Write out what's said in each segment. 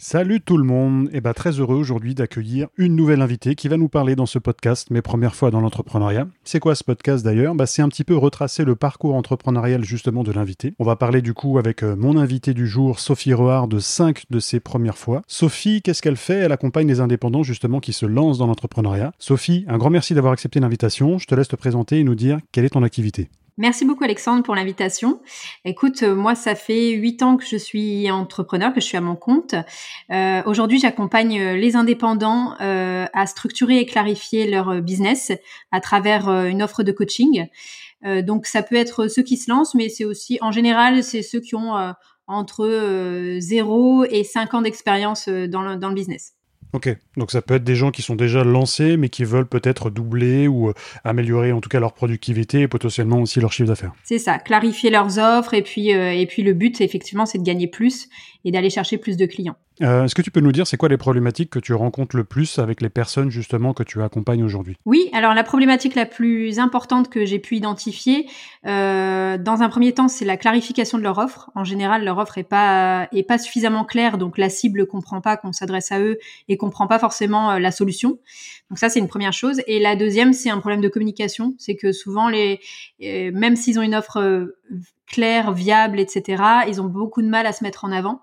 Salut tout le monde, et eh bah très heureux aujourd'hui d'accueillir une nouvelle invitée qui va nous parler dans ce podcast mes premières fois dans l'entrepreneuriat. C'est quoi ce podcast d'ailleurs? Bah, C'est un petit peu retracer le parcours entrepreneurial justement de l'invité. On va parler du coup avec euh, mon invité du jour, Sophie Rehard, de cinq de ses premières fois. Sophie, qu'est-ce qu'elle fait? Elle accompagne les indépendants justement qui se lancent dans l'entrepreneuriat. Sophie, un grand merci d'avoir accepté l'invitation. Je te laisse te présenter et nous dire quelle est ton activité. Merci beaucoup Alexandre pour l'invitation. Écoute, euh, moi ça fait huit ans que je suis entrepreneur, que je suis à mon compte. Euh, Aujourd'hui, j'accompagne euh, les indépendants à structurer et clarifier leur business à travers une offre de coaching. Donc ça peut être ceux qui se lancent, mais c'est aussi en général c'est ceux qui ont entre 0 et 5 ans d'expérience dans le business. Ok, donc ça peut être des gens qui sont déjà lancés, mais qui veulent peut-être doubler ou euh, améliorer en tout cas leur productivité et potentiellement aussi leur chiffre d'affaires. C'est ça, clarifier leurs offres et puis euh, et puis le but effectivement c'est de gagner plus et d'aller chercher plus de clients. Euh, Est-ce que tu peux nous dire c'est quoi les problématiques que tu rencontres le plus avec les personnes justement que tu accompagnes aujourd'hui? Oui, alors la problématique la plus importante que j'ai pu identifier, euh, dans un premier temps, c'est la clarification de leur offre. En général, leur offre est pas est pas suffisamment claire, donc la cible comprend pas qu'on s'adresse à eux et comprend pas forcément euh, la solution. Donc ça, c'est une première chose. Et la deuxième, c'est un problème de communication. C'est que souvent, les euh, même s'ils ont une offre claire, viable, etc., ils ont beaucoup de mal à se mettre en avant.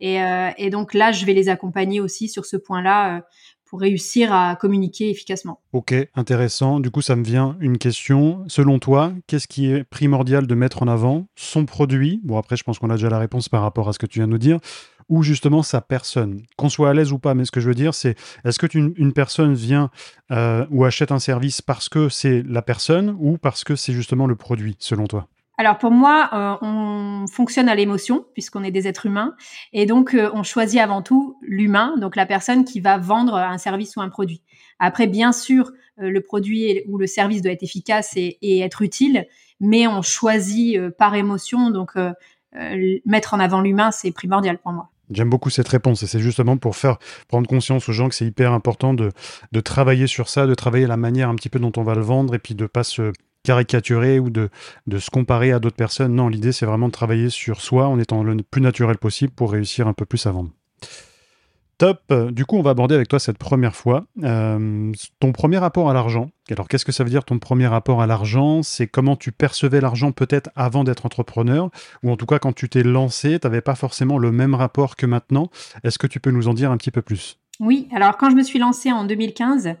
Et, euh, et, donc là, je vais les accompagner aussi sur ce point-là euh, pour réussir à communiquer efficacement. Ok, intéressant. Du coup, ça me vient une question. Selon toi, qu'est-ce qui est primordial de mettre en avant Son produit? Bon, après, je pense qu'on a déjà la réponse par rapport à ce que tu viens de nous dire. Ou justement sa personne, qu'on soit à l'aise ou pas. Mais ce que je veux dire, c'est est-ce que une personne vient euh, ou achète un service parce que c'est la personne ou parce que c'est justement le produit, selon toi? Alors pour moi, euh, on fonctionne à l'émotion puisqu'on est des êtres humains et donc euh, on choisit avant tout l'humain, donc la personne qui va vendre un service ou un produit. Après, bien sûr, euh, le produit ou le service doit être efficace et, être utile, mais on choisit par émotion, donc mettre en avant l'humain, c'est primordial pour moi. J'aime beaucoup cette réponse et c'est justement pour faire prendre conscience aux gens que c'est hyper important de, de travailler sur ça, de travailler la manière un petit peu dont on va le vendre et puis de pas se caricaturer ou de, de se comparer à d'autres personnes. Non, l'idée, c'est vraiment de travailler sur soi en étant le plus naturel possible pour réussir un peu plus à vendre. Top. Du coup, on va aborder avec toi cette première fois euh, ton premier rapport à l'argent. Alors, qu'est-ce que ça veut dire ton premier rapport à l'argent? C'est comment tu percevais l'argent peut-être avant d'être entrepreneur, ou en tout cas quand tu t'es lancé, tu n'avais pas forcément le même rapport que maintenant. Est-ce que tu peux nous en dire un petit peu plus? Oui, alors quand je me suis lancée en 2015,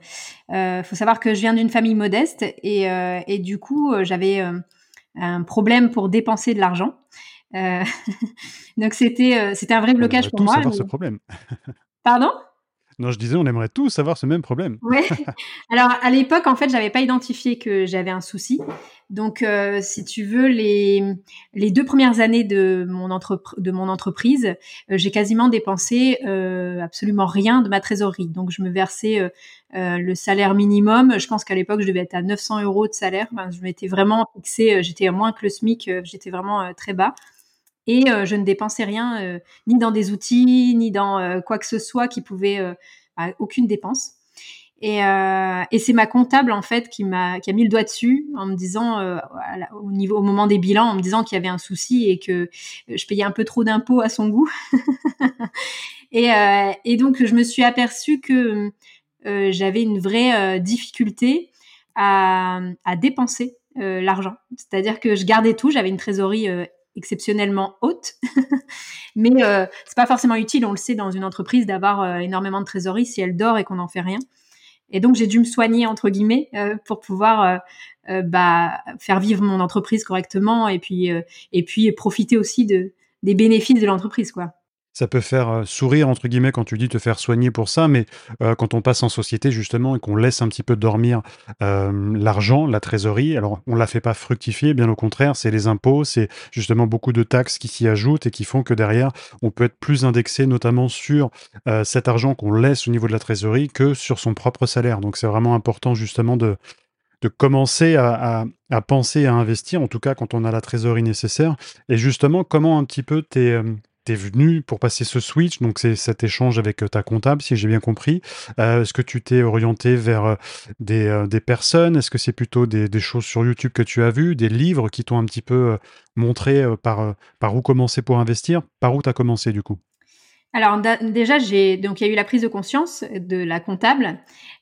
euh, faut savoir que je viens d'une famille modeste et, euh, et du coup euh, j'avais euh, un problème pour dépenser de l'argent. Donc c'était c'était un vrai blocage pour moi. savoir mais... ce problème. Pardon? Non, je disais, on aimerait tous savoir ce même problème. Oui. Alors, à l'époque, en fait, j'avais pas identifié que j'avais un souci. Donc, euh, si tu veux, les, les deux premières années de mon, de mon entreprise, euh, j'ai quasiment dépensé euh, absolument rien de ma trésorerie. Donc, je me versais le salaire minimum. Je pense qu'à l'époque, je devais être à 900 euros de salaire. Je m'étais vraiment fixé, j'étais moins que le SMIC, j'étais vraiment très bas et euh, je ne dépensais rien euh, ni dans des outils ni dans euh, quoi que ce soit qui pouvait bah, aucune dépense. Et, c'est ma comptable en fait qui m'a qui a mis le doigt dessus en me disant au niveau au moment des bilans en me disant qu'il y avait un souci et que je payais un peu trop d'impôts à son goût. et, et donc je me suis aperçue que j'avais une vraie difficulté à, à dépenser l'argent. C'est-à-dire que je gardais tout, j'avais une trésorerie exceptionnellement haute, mais euh, c'est pas forcément utile, on le sait dans une entreprise, d'avoir euh, énormément de trésorerie si elle dort et qu'on n'en fait rien. Et donc j'ai dû me soigner entre guillemets euh, pour pouvoir euh, euh, bah, faire vivre mon entreprise correctement et puis et puis profiter aussi de des bénéfices de l'entreprise quoi. Ça peut faire euh, sourire, entre guillemets, quand tu dis te faire soigner pour ça, mais euh, quand on passe en société, justement, et qu'on laisse un petit peu dormir euh, l'argent, la trésorerie, alors on ne la fait pas fructifier, bien au contraire, c'est les impôts, c'est justement beaucoup de taxes qui s'y ajoutent et qui font que derrière, on peut être plus indexé, notamment sur cet argent qu'on laisse au niveau de la trésorerie que sur son propre salaire. Donc c'est vraiment important, justement, de, de commencer à, à, penser à investir, en tout cas quand on a la trésorerie nécessaire. Et justement, comment un petit peu t'es tu venu pour passer ce switch, donc c'est cet échange avec euh, ta comptable, si j'ai bien compris. Euh, est-ce que tu t'es orienté vers euh, des, personnes? Est-ce que c'est plutôt des, des, choses sur YouTube que tu as vues, des livres qui t'ont un petit peu montré par, par où commencer pour investir? Par où tu as commencé du coup? Alors déjà, j'ai donc il y a eu la prise de conscience de la comptable.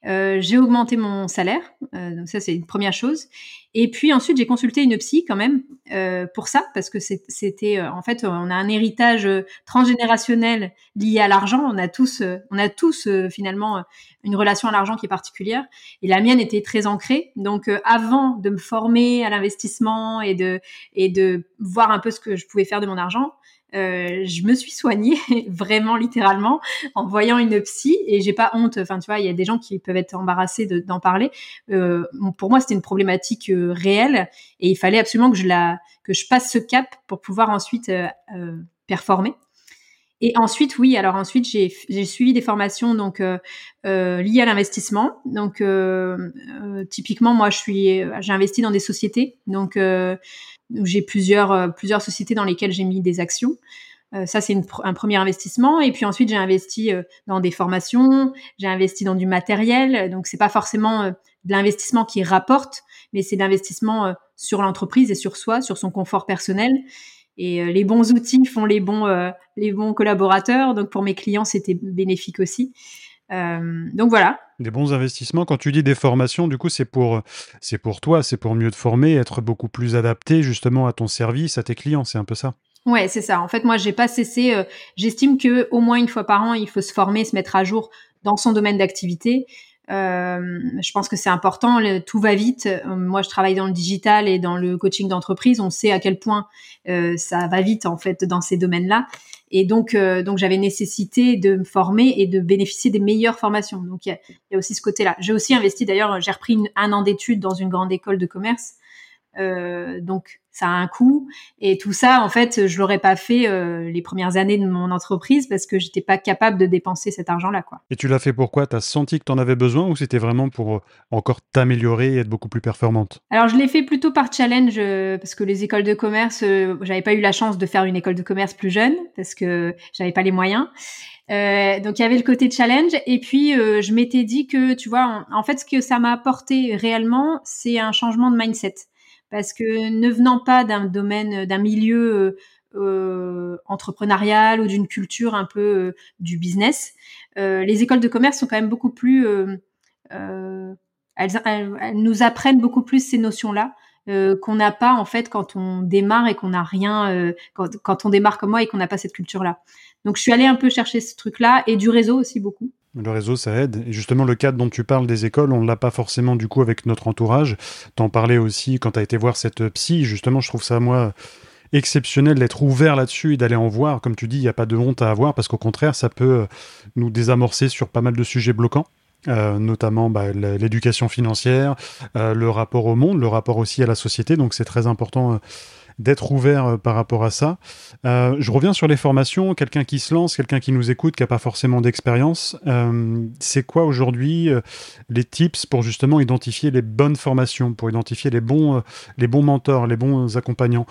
Euh, j'ai augmenté mon salaire, euh, donc ça c'est une première chose. Et puis ensuite j'ai consulté une psy quand même euh, pour ça parce que c'était en fait on a un héritage transgénérationnel lié à l'argent. On a tous on a tous finalement une relation à l'argent qui est particulière et la mienne était très ancrée. Donc avant de me former à l'investissement et de et de voir un peu ce que je pouvais faire de mon argent, euh, je me suis soignée vraiment littéralement en voyant une psy et j'ai pas honte. Enfin, tu vois, il y a des gens qui peuvent être embarrassés d'en parler. Euh, pour moi, c'était une problématique euh, réelle et il fallait absolument que je la que je passe ce cap pour pouvoir ensuite performer. Et ensuite, oui, alors ensuite, j'ai suivi des formations donc liées à l'investissement. Donc, typiquement, moi, je suis, j'ai investi dans des sociétés. Donc, j'ai plusieurs, euh, plusieurs sociétés dans lesquelles j'ai mis des actions. Euh, ça, c'est un premier investissement. Et puis ensuite, j'ai investi euh, dans des formations, j'ai investi dans du matériel. Donc, c'est pas forcément de l'investissement qui rapporte, mais c'est l'investissement sur l'entreprise et sur soi, sur son confort personnel. Et les bons outils font les bons, les bons collaborateurs. Donc, pour mes clients, c'était bénéfique aussi. Donc voilà. Des bons investissements. Quand tu dis des formations, du coup, c'est pour, c'est pour toi, c'est pour mieux te former, être beaucoup plus adapté justement à ton service, à tes clients. C'est un peu ça. Ouais, c'est ça. En fait, moi, j'ai pas cessé. Euh, j'estime que au moins une fois par an, il faut se former, se mettre à jour dans son domaine d'activité. Euh, je pense que c'est important. tout va vite. moi, je travaille dans le digital et dans le coaching d'entreprise. On sait à quel point ça va vite en fait dans ces domaines-là. Et donc, euh, donc j'avais nécessité de me former et de bénéficier des meilleures formations. Donc, il y a, aussi ce côté-là. J'ai aussi investi, d'ailleurs, j'ai repris un an d'études dans une grande école de commerce. Euh, donc, ça a un coût. Et tout ça, en fait, je l'aurais pas fait euh, les premières années de mon entreprise parce que j'étais pas capable de dépenser cet argent-là, quoi. Et tu l'as fait pourquoi Tu as senti que tu en avais besoin ou c'était vraiment pour euh, encore t'améliorer et être beaucoup plus performante? Alors, je l'ai fait plutôt par challenge euh, parce que les écoles de commerce, j'avais pas eu la chance de faire une école de commerce plus jeune parce que j'avais pas les moyens. donc il y avait le côté challenge et puis je m'étais dit que tu vois en fait ce que ça m'a apporté réellement c'est un changement de mindset parce que ne venant pas d'un domaine, d'un milieu euh, euh, entrepreneurial ou d'une culture un peu euh, du business, les écoles de commerce sont quand même beaucoup plus, elles, nous apprennent beaucoup plus ces notions-là. qu'on n'a pas en fait quand on démarre et qu'on n'a rien quand, quand, on démarre comme moi et qu'on n'a pas cette culture là donc je suis allée un peu chercher ce truc là et du réseau aussi beaucoup le réseau, ça aide. Et justement, le cadre dont tu parles des écoles, on ne l'a pas forcément du coup avec notre entourage. T'en parlais aussi quand tu as été voir cette psy. Justement, je trouve ça, moi, exceptionnel d'être ouvert là-dessus et d'aller en voir. Comme tu dis, il n'y a pas de honte à avoir parce qu'au contraire, ça peut euh, nous désamorcer sur pas mal de sujets bloquants. Euh, notamment bah, l'éducation financière, euh, le rapport au monde, le rapport aussi à la société. Donc c'est très important d'être ouvert euh, par rapport à ça. Euh, je reviens sur les formations. Quelqu'un qui se lance, quelqu'un qui nous écoute, qui n'a pas forcément d'expérience, euh, c'est quoi aujourd'hui les tips pour justement identifier les bonnes formations, pour identifier les bons, les bons mentors, les bons accompagnants?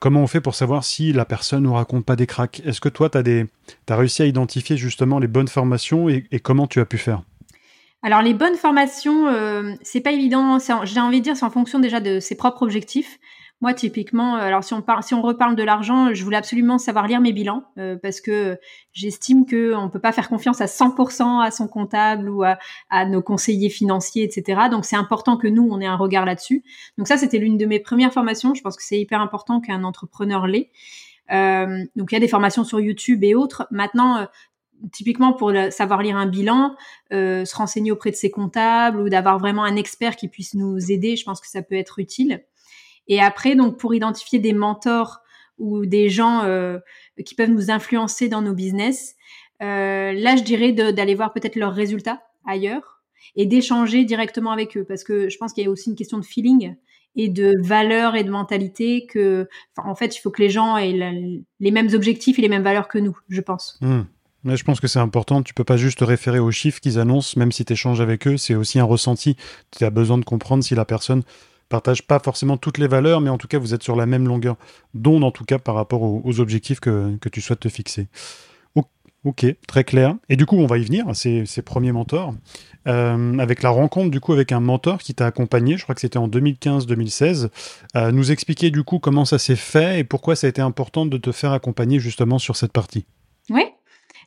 Comment on fait pour savoir si la personne ne raconte pas des cracks? Est-ce que toi, tu as, réussi à identifier justement les bonnes formations et, comment tu as pu faire? Alors les bonnes formations, c'est pas évident. J'ai envie de dire, c'est en fonction déjà de ses propres objectifs. Moi, typiquement, euh, alors si on parle, si on reparle de l'argent, je voulais absolument savoir lire mes bilans euh, parce que j'estime que on peut pas faire confiance à 100% à son comptable ou à, nos conseillers financiers, etc. Donc c'est important que nous on ait un regard là-dessus. Donc ça, c'était l'une de mes premières formations. Je pense que c'est hyper important qu'un entrepreneur l'ait. Euh, donc il y a des formations sur YouTube et autres. Maintenant, typiquement pour savoir lire un bilan, se renseigner auprès de ses comptables ou d'avoir vraiment un expert qui puisse nous aider, je pense que ça peut être utile. Et après, donc pour identifier des mentors ou des gens qui peuvent nous influencer dans nos business, là, je dirais d'aller voir peut-être leurs résultats ailleurs et d'échanger directement avec eux parce que je pense qu'il y a aussi une question de feeling et de valeurs et de mentalité que, en fait, il faut que les gens aient les mêmes objectifs et les mêmes valeurs que nous, je pense. Hmm. Je pense que c'est important. Tu peux pas juste te référer aux chiffres qu'ils annoncent, même si tu échanges avec eux. C'est aussi un ressenti. Tu as besoin de comprendre si la personne partage pas forcément toutes les valeurs, mais en tout cas, vous êtes sur la même longueur d'onde, en tout cas, par rapport aux, objectifs que, que, tu souhaites te fixer. Ok, très clair. Et du coup, on va y venir, ces, premiers mentors. Euh, avec la rencontre du coup avec un mentor qui t'a accompagné, je crois que c'était en 2015-2016, euh, nous expliquer du coup comment ça s'est fait et pourquoi ça a été important de te faire accompagner justement sur cette partie. Oui.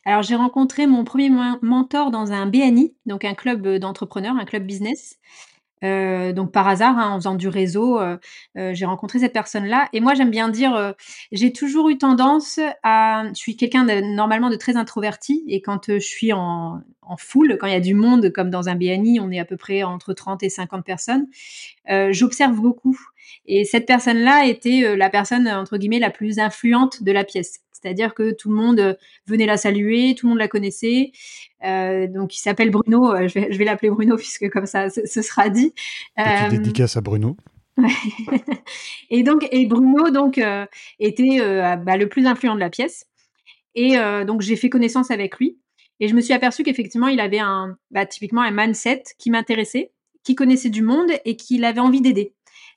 Alors j'ai rencontré mon premier mentor dans un BNI, donc un club d'entrepreneurs, un club business. Euh, donc par hasard, hein, en faisant du réseau, euh, euh, j'ai rencontré cette personne-là. Et moi, j'aime bien dire, j'ai toujours eu tendance à, je suis quelqu'un de, normalement de très introverti, et quand je suis en, en foule, quand il y a du monde, comme dans un BNI, on est à peu près entre 30 et 50 personnes, j'observe beaucoup. Et cette personne-là était la personne entre guillemets la plus influente de la pièce. C'est-à-dire que tout le monde euh, venait la saluer, tout le monde la connaissait. Euh, donc, il s'appelle Bruno. Euh, je vais, l'appeler Bruno puisque comme ça, ce, sera dit. Petite dédicace à Bruno. et donc, et Bruno donc était bah, le plus influent de la pièce. Et donc, j'ai fait connaissance avec lui. Et je me suis aperçue qu'effectivement, il avait un, bah, typiquement un mindset qui m'intéressait, qui connaissait du monde et qui avait envie d'aider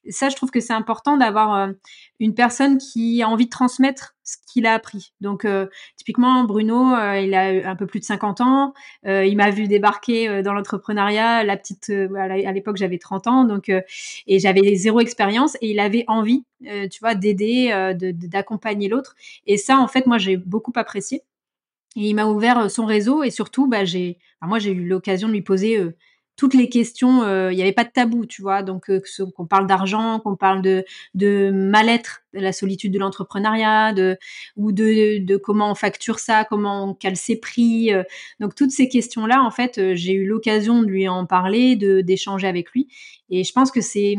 ça, je trouve que c'est important d'avoir euh, une personne qui a envie de transmettre ce qu'il a appris. Donc, euh, typiquement, Bruno, euh, il a un peu plus de 50 ans. il m'a vu débarquer dans l'entrepreneuriat. La petite, à l'époque, j'avais 30 ans, donc et j'avais zéro expérience. Et il avait envie, tu vois, d'aider, d'accompagner l'autre. Et ça, en fait, moi, j'ai beaucoup apprécié. Et il m'a ouvert son réseau et surtout, bah, j'ai, moi, j'ai eu l'occasion de lui poser toutes les questions, euh, il n'y avait pas de tabou, tu vois. Donc, euh, qu'on parle d'argent, qu'on parle de, mal-être, de la solitude de l'entrepreneuriat, de, ou de, comment on facture ça, comment on cale ses prix. Euh. donc, toutes ces questions-là, en fait, j'ai eu l'occasion de lui en parler, d'échanger avec lui. Et je pense que c'est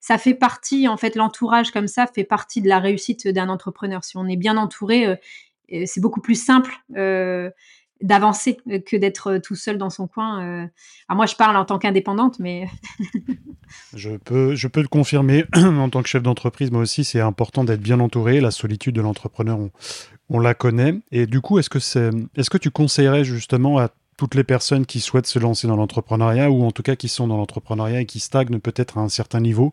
ça fait partie, en fait, l'entourage comme ça fait partie de la réussite d'un entrepreneur. Si on est bien entouré, c'est beaucoup plus simple d'avancer euh, que d'être euh, tout seul dans son coin. Euh. Alors moi, je parle en tant qu'indépendante, mais je peux, je peux le confirmer en tant que chef d'entreprise. Moi aussi, c'est important d'être bien entouré. La solitude de l'entrepreneur, on, on, la connaît. Et du coup, est-ce que c'est, est-ce que tu conseillerais justement à toutes les personnes qui souhaitent se lancer dans l'entrepreneuriat ou en tout cas qui sont dans l'entrepreneuriat et qui stagnent peut-être à un certain niveau,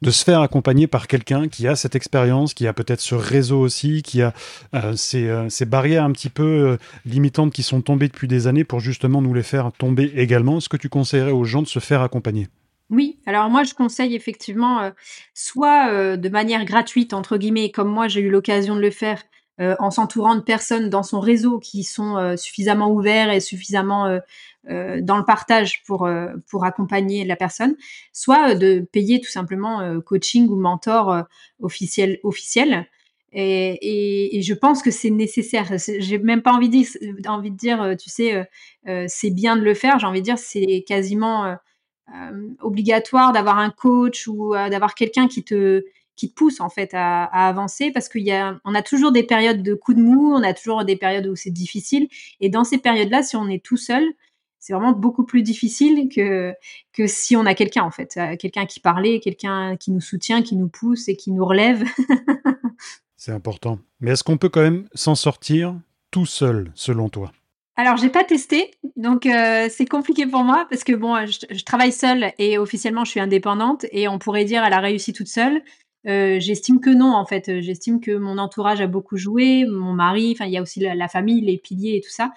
de se faire accompagner par quelqu'un qui a cette expérience, qui a peut-être ce réseau aussi, qui a euh, euh, ces, barrières un petit peu euh, limitantes qui sont tombées depuis des années pour justement nous les faire tomber également. Est-ce que tu conseillerais aux gens de se faire accompagner? Oui, alors moi je conseille effectivement soit de manière gratuite entre guillemets, comme moi j'ai eu l'occasion de le faire, euh, en s'entourant de personnes dans son réseau qui sont euh, suffisamment ouverts et suffisamment euh, dans le partage pour pour accompagner la personne, soit de payer tout simplement coaching ou mentor officiel officiel. Et, et, je pense que c'est nécessaire. J'ai même pas envie de dire, envie de dire tu sais, c'est bien de le faire. J'ai envie de dire c'est quasiment obligatoire d'avoir un coach ou d'avoir quelqu'un qui te qui te pousse en fait à, avancer parce qu'il y a, on a toujours des périodes de coups de mou, on a toujours des périodes où c'est difficile. Et dans ces périodes-là, si on est tout seul, c'est vraiment beaucoup plus difficile que que si on a quelqu'un en fait, euh, quelqu'un qui parlait, quelqu'un qui nous soutient, qui nous pousse et qui nous relève. c'est important. Mais est-ce qu'on peut quand même s'en sortir tout seul, selon toi? Alors, j'ai pas testé, donc euh, c'est compliqué pour moi parce que bon, je, je, travaille seule et officiellement je suis indépendante et on pourrait dire elle a réussi toute seule. Euh, j'estime que non, en fait. J'estime que mon entourage a beaucoup joué, mon mari, enfin, il y a aussi la, famille, les piliers et tout ça.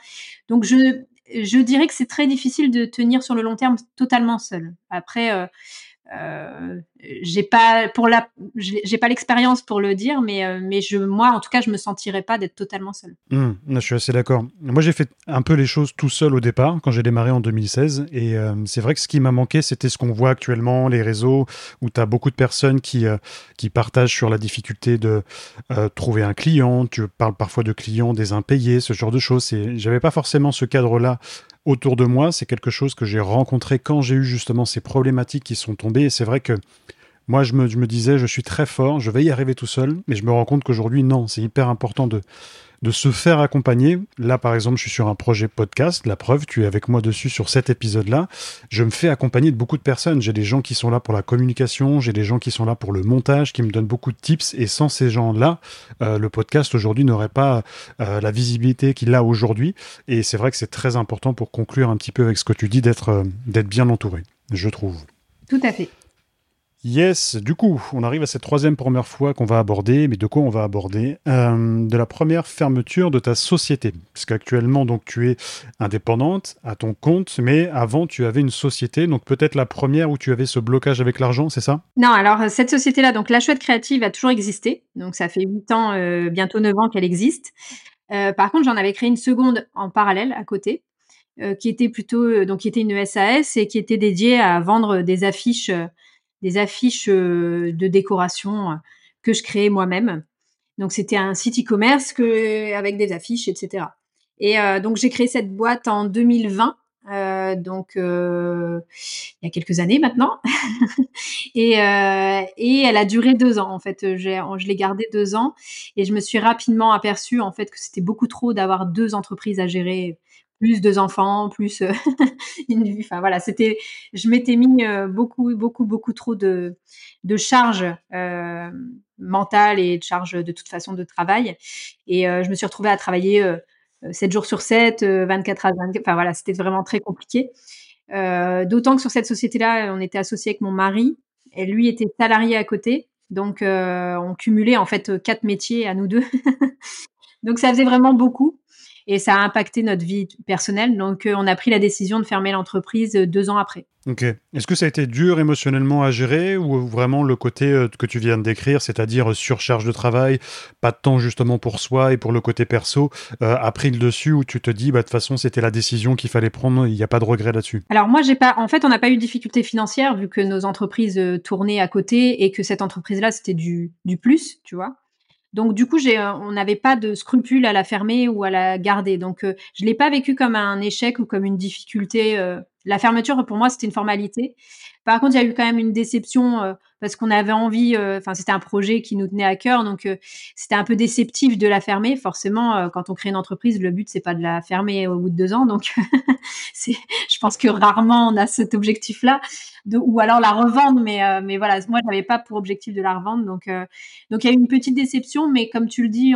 Donc, je, je dirais que c'est très difficile de tenir sur le long terme totalement seul. Après, euh, euh, j'ai pas pour la j'ai pas l'expérience pour le dire mais euh, mais je moi en tout cas je me sentirais pas d'être totalement seul. Mmh, je suis assez d'accord. Moi j'ai fait un peu les choses tout seul au départ quand j'ai démarré en 2016 et euh, c'est vrai que ce qui m'a manqué c'était ce qu'on voit actuellement les réseaux où tu as beaucoup de personnes qui qui partagent sur la difficulté de trouver un client, tu parles parfois de clients des impayés, ce genre de choses et j'avais pas forcément ce cadre là autour de moi. C'est quelque chose que j'ai rencontré quand j'ai eu justement ces problématiques qui sont tombées. Et c'est vrai que Moi, je me, je me disais, je suis très fort, je vais y arriver tout seul, mais je me rends compte qu'aujourd'hui, non, c'est hyper important de, de se faire accompagner. Là, par exemple, je suis sur un projet podcast, la preuve, tu es avec moi dessus sur cet épisode-là. Je me fais accompagner de beaucoup de personnes. J'ai des gens qui sont là pour la communication, j'ai des gens qui sont là pour le montage, qui me donnent beaucoup de tips. Et sans ces gens-là, euh, le podcast aujourd'hui n'aurait pas euh, la visibilité qu'il a aujourd'hui. Et c'est vrai que c'est très important pour conclure un petit peu avec ce que tu dis d'être euh, d'être bien entouré, je trouve. Tout à fait. Yes, du coup, on arrive à cette troisième première fois qu'on va aborder, mais de quoi on va aborder euh, De la première fermeture de ta société. Parce qu'actuellement, donc, tu es indépendante, à ton compte, mais avant, tu avais une société, donc peut-être la première où tu avais ce blocage avec l'argent, c'est ça? Non, alors cette société-là, donc la chouette créative a toujours existé, donc ça fait 8 ans, euh, bientôt 9 ans qu'elle existe. Euh, par contre, j'en avais créé une seconde en parallèle, à côté, qui était plutôt, donc qui était une SAS et qui était dédiée à vendre des affiches des affiches euh, de décoration euh, que je créais moi-même. Donc c'était un site e-commerce avec des affiches, etc. Et euh, donc j'ai créé cette boîte en 2020. Euh, donc il y a quelques années maintenant et, et elle a duré deux ans en fait je l'ai gardée deux ans et je me suis rapidement aperçue en fait que c'était beaucoup trop d'avoir deux entreprises à gérer plus deux enfants, plus euh, une vie. Enfin voilà, c'était, je m'étais mis euh, beaucoup, beaucoup, beaucoup trop de, de charges euh, mentales et de charges de toute façon de travail. Et je me suis retrouvée à travailler 7 jours sur 7, 24 à 24. Enfin voilà, c'était vraiment très compliqué. D'autant que sur cette société-là, on était associé avec mon mari et lui était salarié à côté. Donc on cumulait en fait quatre métiers à nous deux. Donc ça faisait vraiment beaucoup et ça a impacté notre vie personnelle. Donc, euh, on a pris la décision de fermer l'entreprise euh, deux ans après. Ok. Est-ce que ça a été dur émotionnellement à gérer ou vraiment le côté euh, que tu viens de décrire, c'est-à-dire surcharge de travail, pas de temps justement pour soi et pour le côté perso, a pris le dessus où tu te dis, bah, de toute façon, c'était la décision qu'il fallait prendre, il n'y a pas de regret là-dessus? Alors, moi, j'ai pas, en fait, on n'a pas eu de difficultés financières vu que nos entreprises tournaient à côté et que cette entreprise-là, c'était du, du plus, tu vois. Donc du coup, j'ai, euh, on n'avait pas de scrupule à la fermer ou à la garder. Donc euh, je l'ai pas vécu comme un échec ou comme une difficulté. Euh. la fermeture pour moi c'était une formalité. Par contre, il y a eu quand même une déception parce qu'on avait envie. Enfin, c'était un projet qui nous tenait à cœur, donc c'était un peu déceptif de la fermer. Forcément, quand on crée une entreprise, le but c'est pas de la fermer au bout de deux ans. Donc, je pense que rarement on a cet objectif-là ou alors la revendre. Mais, euh, mais voilà, moi, je n'avais pas pour objectif de la revendre. Donc, euh, donc il y a eu une petite déception, mais comme tu le dis,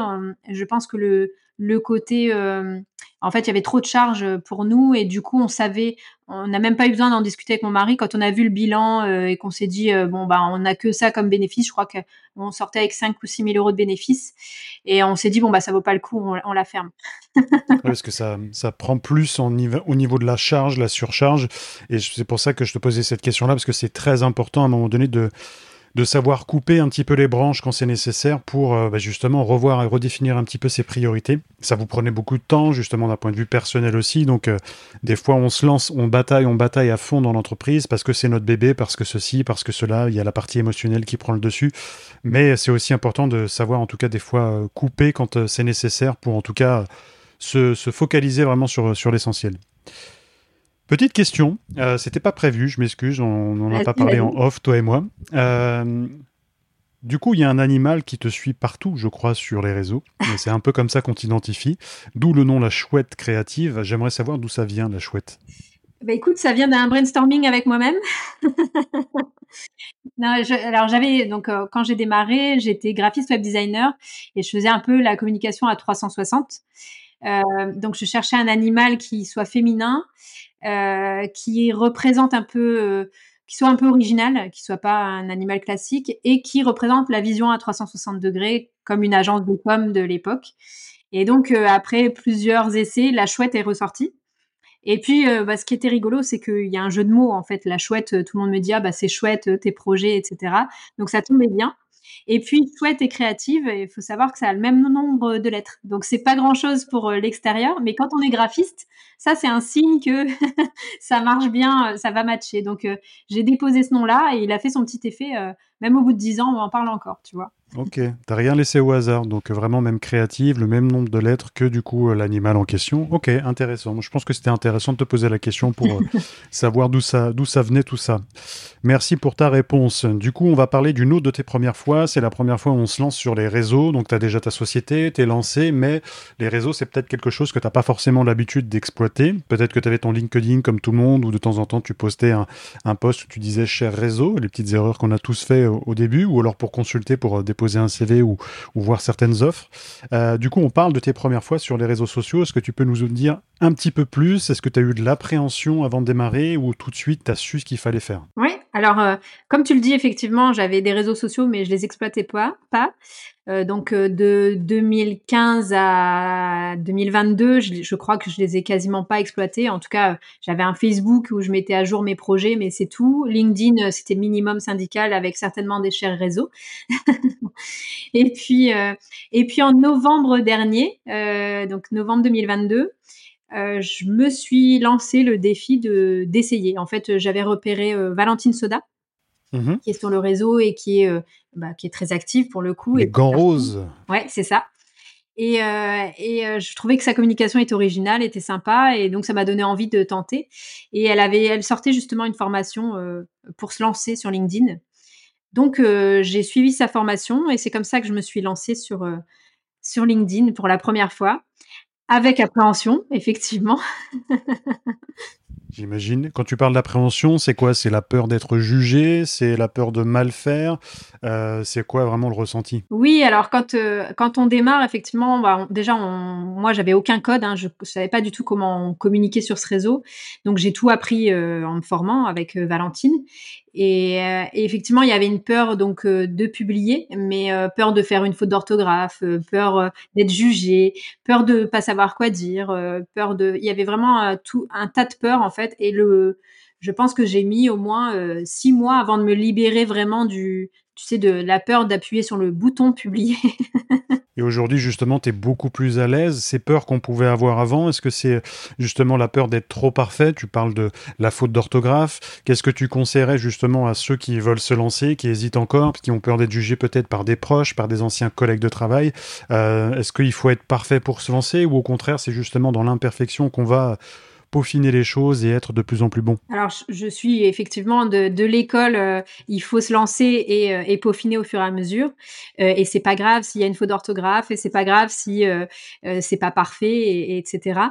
je pense que le, le côté, euh, en fait, il y avait trop de charges pour nous et du coup, on savait, on n'a même pas eu besoin d'en discuter avec mon mari quand on a vu le bilan euh, et qu'on s'est dit, euh, bon, bah, on n'a que ça comme bénéfice. Je crois qu'on sortait avec 5 ou 6 000 euros de bénéfices et on s'est dit, bon, bah, ça vaut pas le coup, on, la ferme. parce que ça, ça prend plus au niveau de la charge, la surcharge. Et c'est pour ça que je te posais cette question-là, parce que c'est très important à un moment donné de de savoir couper un petit peu les branches quand c'est nécessaire pour euh, bah, justement revoir et redéfinir un petit peu ses priorités. Ça vous prenait beaucoup de temps, justement d'un point de vue personnel aussi. Donc euh, des fois on se lance, on bataille, on bataille à fond dans l'entreprise parce que c'est notre bébé, parce que ceci, parce que cela, il y a la partie émotionnelle qui prend le dessus. Mais c'est aussi important de savoir en tout cas des fois euh, couper quand c'est nécessaire pour en tout cas se, se focaliser vraiment sur l'essentiel. Petite question, euh, c'était pas prévu, je m'excuse, on n'en a pas parlé en off, toi et moi. Euh, du coup, il y a un animal qui te suit partout, je crois, sur les réseaux. C'est un peu comme ça qu'on t'identifie. D'où le nom la chouette créative. J'aimerais savoir d'où ça vient, la chouette. Bah écoute, ça vient d'un brainstorming avec moi-même. alors j'avais donc euh, quand j'ai démarré, j'étais graphiste web designer et je faisais un peu la communication à 360. Euh, donc je cherchais un animal qui soit féminin qui représente un peu, euh, qui soit un peu original, qui soit pas un animal classique et qui représente la vision à 360 degrés comme une agence de com de l'époque. Et donc euh, après plusieurs essais, la chouette est ressortie. Et puis, bah, ce qui était rigolo, c'est qu'il y a un jeu de mots en fait. La chouette, tout le monde me dit ah bah c'est chouette tes projets, etc. Donc ça tombait bien. Et puis, chouette et créative, il faut savoir que ça a le même nombre de lettres. Donc, c'est pas grand-chose pour euh, l'extérieur, mais quand on est graphiste, ça, c'est un signe que ça marche bien, euh, ça va matcher. Donc, euh, j'ai déposé ce nom-là et il a fait son petit effet. même au bout de dix ans, on en parle encore, tu vois. Ok, t'as rien laissé au hasard, donc vraiment même créative, le même nombre de lettres que du coup l'animal en question. Ok, intéressant. Je pense que c'était intéressant de te poser la question pour savoir d'où ça, d'où ça venait tout ça. Merci pour ta réponse. Du coup, on va parler d'une autre de tes premières fois. C'est la première fois où on se lance sur les réseaux. Donc, tu as déjà ta société, tu es lancé, mais les réseaux, c'est peut-être quelque chose que tu n'as pas forcément l'habitude d'exploiter. Peut-être que tu avais ton LinkedIn comme tout le monde, ou de temps en temps, tu postais un, un post où tu disais cher réseau, les petites erreurs qu'on a tous fait au, début, ou alors pour consulter, pour euh, déposer un CV ou, voir certaines offres. Euh, du coup, on parle de tes premières fois sur les réseaux sociaux. Est-ce que tu peux nous dire un petit peu plus? Est-ce que tu as eu de l'appréhension avant de démarrer ou tout de suite tu as su ce qu'il fallait faire? Oui, alors euh, comme tu le dis, effectivement, j'avais des réseaux sociaux, mais je les exploitais pas. pas. Euh, donc euh, de 2015 à 2022, je, je, crois que je les ai quasiment pas exploités. En tout cas, j'avais un Facebook où je mettais à jour mes projets, mais c'est tout. LinkedIn, c'était minimum syndical avec certainement des chers réseaux. et puis et puis en novembre dernier, donc novembre 2022. Euh, je me suis lancé le défi de d'essayer. En fait, j'avais repéré euh, Valentine Soda, mhm. qui est sur le réseau et qui est, euh, bah, qui est très active pour le coup. Les gants roses. Ouais, c'est ça. Et, et je trouvais que sa communication était originale, était sympa, et donc ça m'a donné envie de tenter. Et elle avait, elle sortait justement une formation pour se lancer sur LinkedIn. Donc j'ai suivi sa formation et c'est comme ça que je me suis lancée sur sur LinkedIn pour la première fois. Avec appréhension, effectivement. J'imagine. Quand tu parles d'appréhension, c'est quoi? C'est la peur d'être jugé? C'est la peur de mal faire? Euh, C'est quoi vraiment le ressenti? Oui, alors quand, euh, quand on démarre, effectivement, bah, déjà, on, moi, j'avais aucun code. Hein, je ne savais pas du tout comment communiquer sur ce réseau. Donc, j'ai tout appris euh, en me formant avec Valentine. Et, et, effectivement, il y avait une peur donc de publier, mais peur de faire une faute d'orthographe, peur d'être jugé, peur de pas savoir quoi dire, peur de. Il y avait vraiment tout un tas de peurs en fait et le, je pense que j'ai mis au moins euh, six mois avant de me libérer vraiment du, tu sais, de la peur d'appuyer sur le bouton publier. Et aujourd'hui, justement, tu es beaucoup plus à l'aise. Ces peurs qu'on pouvait avoir avant, est-ce que c'est justement la peur d'être trop parfait? Tu parles de la faute d'orthographe. Qu'est-ce que tu conseillerais justement à ceux qui veulent se lancer, qui hésitent encore, qui ont peur d'être jugés peut-être par des proches, par des anciens collègues de travail? Euh, Est-ce qu'il faut être parfait pour se lancer ou au contraire, c'est justement dans l'imperfection qu'on va peaufiner les choses et être de plus en plus bon Alors, je suis effectivement de, l'école, euh, il faut se lancer et, euh, et, peaufiner au fur et à mesure. Euh, et c'est pas grave s'il y a une faute d'orthographe, et c'est pas grave si c'est pas parfait, et, etc.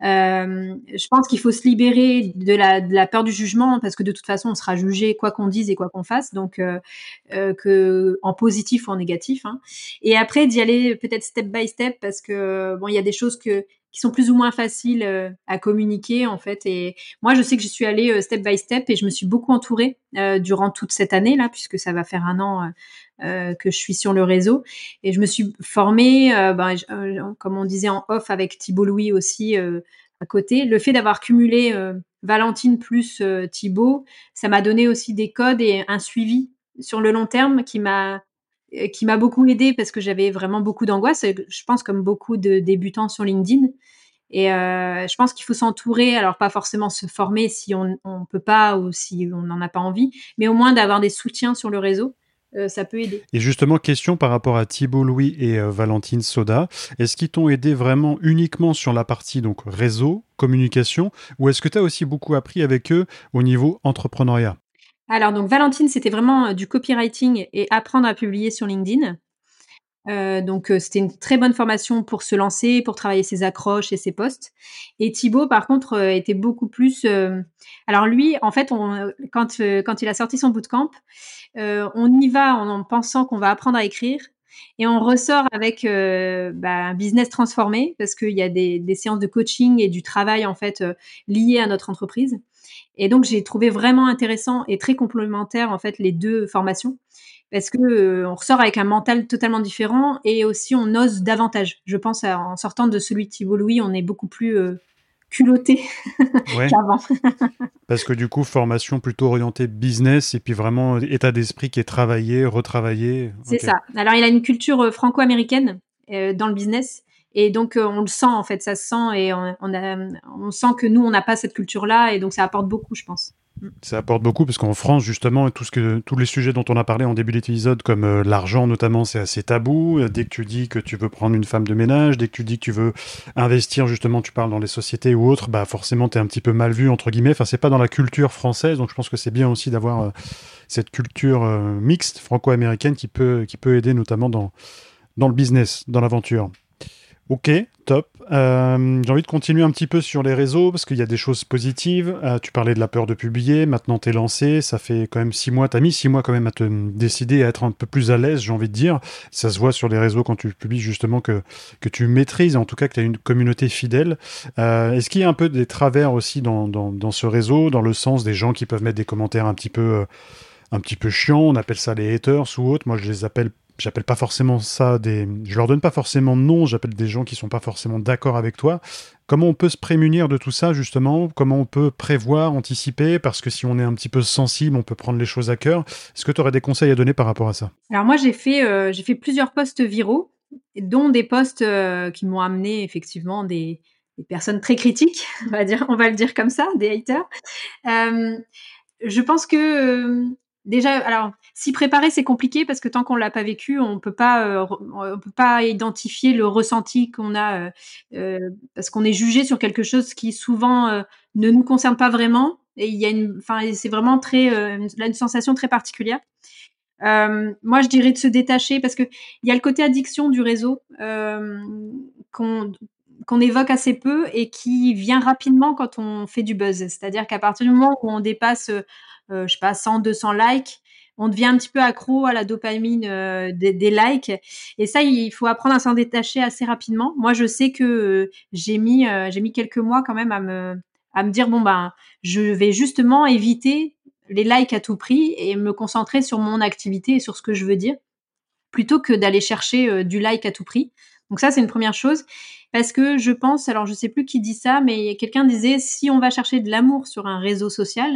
je pense qu'il faut se libérer de la, de la, peur du jugement parce que de toute façon, on sera jugé quoi qu'on dise et quoi qu'on fasse, donc que en positif ou en négatif. Hein. Et après, d'y aller peut-être step by step parce que bon, il y a des choses que qui sont plus ou moins faciles euh, à communiquer en fait. Et moi, je sais que je suis allée euh, step by step et je me suis beaucoup entourée euh, durant toute cette année là, puisque ça va faire un an que je suis sur le réseau. Et je me suis formée, ben, comme on disait en off avec Thibault Louis aussi à côté. Le fait d'avoir cumulé Valentine plus Thibault, ça m'a donné aussi des codes et un suivi sur le long terme qui m'a qui m'a beaucoup aidé parce que j'avais vraiment beaucoup d'angoisse, je pense comme beaucoup de débutants sur LinkedIn. Et euh, je pense qu'il faut s'entourer, alors pas forcément se former si on ne peut pas ou si on n'en a pas envie, mais au moins d'avoir des soutiens sur le réseau. Euh, ça peut aider. Et justement, question par rapport à Thibault Louis et Valentine Soda, est-ce qu'ils t'ont aidé vraiment uniquement sur la partie donc réseau, communication, ou est-ce que tu as aussi beaucoup appris avec eux au niveau entrepreneuriat? Alors, donc Valentine, c'était vraiment euh, du copywriting et apprendre à publier sur LinkedIn. Euh, donc euh, c'était une très bonne formation pour se lancer, pour travailler ses accroches et ses posts. Et Thibaut, par contre, était beaucoup plus. Alors lui, en fait, quand quand il a sorti son bootcamp, on y va en, pensant qu'on va apprendre à écrire. Et on ressort avec bah, un business transformé parce qu'il y a des, des, séances de coaching et du travail en fait lié à notre entreprise. Et donc j'ai trouvé vraiment intéressant et très complémentaire en fait les deux formations parce que euh, on ressort avec un mental totalement différent et aussi on ose davantage. Je pense en sortant de celui de Thibault Louis, on est beaucoup plus euh, culotté qu'avant. parce que du coup, formation plutôt orientée business et puis vraiment état d'esprit qui est travaillé, retravaillé. C'est ça. Alors il a une culture euh, franco-américaine dans le business et donc, euh, on le sent, en fait, ça se sent et on, sent que nous, on n'a pas cette culture-là et donc ça apporte beaucoup, je pense. Ça apporte beaucoup parce qu'en France, justement, tout ce que, tous les sujets dont on a parlé en début d'épisode, comme euh, l'argent notamment, c'est assez tabou. Euh, dès que tu dis que tu veux prendre une femme de ménage, dès que tu dis que tu veux investir, justement, tu parles dans les sociétés ou autres, bah forcément, tu es un petit peu mal vu, entre guillemets. Enfin, c'est pas dans la culture française, donc je pense que c'est bien aussi d'avoir cette culture mixte franco-américaine qui peut, qui peut aider notamment dans, dans le business, dans l'aventure. Ok, top. Euh, j'ai envie de continuer un petit peu sur les réseaux parce qu'il y a des choses positives. Euh, tu parlais de la peur de publier, maintenant t'es lancé, ça fait quand même six mois, t'as mis six mois quand même à te décider à être un peu plus à l'aise, j'ai envie de dire. Ça se voit sur les réseaux quand tu publies justement que, que tu maîtrises, en tout cas que tu as une communauté fidèle. Euh, est-ce qu'il y a un peu des travers aussi dans, dans, ce réseau, dans le sens des gens qui peuvent mettre des commentaires un petit peu, un petit peu chiants, on appelle ça les haters ou autres, moi je les appelle j'appelle pas forcément ça des. Je leur donne pas forcément de nom, j'appelle des gens qui sont pas forcément d'accord avec toi. Comment on peut se prémunir de tout ça, justement? Comment on peut prévoir, anticiper? Parce que si on est un petit peu sensible, on peut prendre les choses à cœur. Est-ce que tu aurais des conseils à donner par rapport à ça? Alors, moi, j'ai fait, euh, fait plusieurs postes viraux, dont des postes euh, qui m'ont amené effectivement des, personnes très critiques, on va, dire, on va le dire comme ça, des haters. Euh, je pense que déjà, alors, s'y préparer, c'est compliqué parce que tant qu'on l'a pas vécu, on peut pas, euh, on peut pas identifier le ressenti qu'on a euh, euh, parce qu'on est jugé sur quelque chose qui souvent ne nous concerne pas vraiment. Et il y a une, enfin, c'est vraiment très, une, une sensation très particulière. moi, je dirais de se détacher parce que il y a le côté addiction du réseau qu'on qu'on évoque assez peu et qui vient rapidement quand on fait du buzz. C'est-à-dire qu'à partir du moment où on dépasse euh, je sais pas, 100, 200 likes, on devient un petit peu accro à la dopamine euh, des, likes. Et ça, il faut apprendre à s'en détacher assez rapidement. Moi, je sais que euh, j'ai mis, j'ai mis quelques mois quand même à me, à me dire bon ben, je vais justement éviter les likes à tout prix et me concentrer sur mon activité et sur ce que je veux dire, plutôt que d'aller chercher du like à tout prix. Donc ça, c'est une première chose. Parce que je pense, alors je sais plus qui dit ça, mais quelqu'un disait si on va chercher de l'amour sur un réseau social,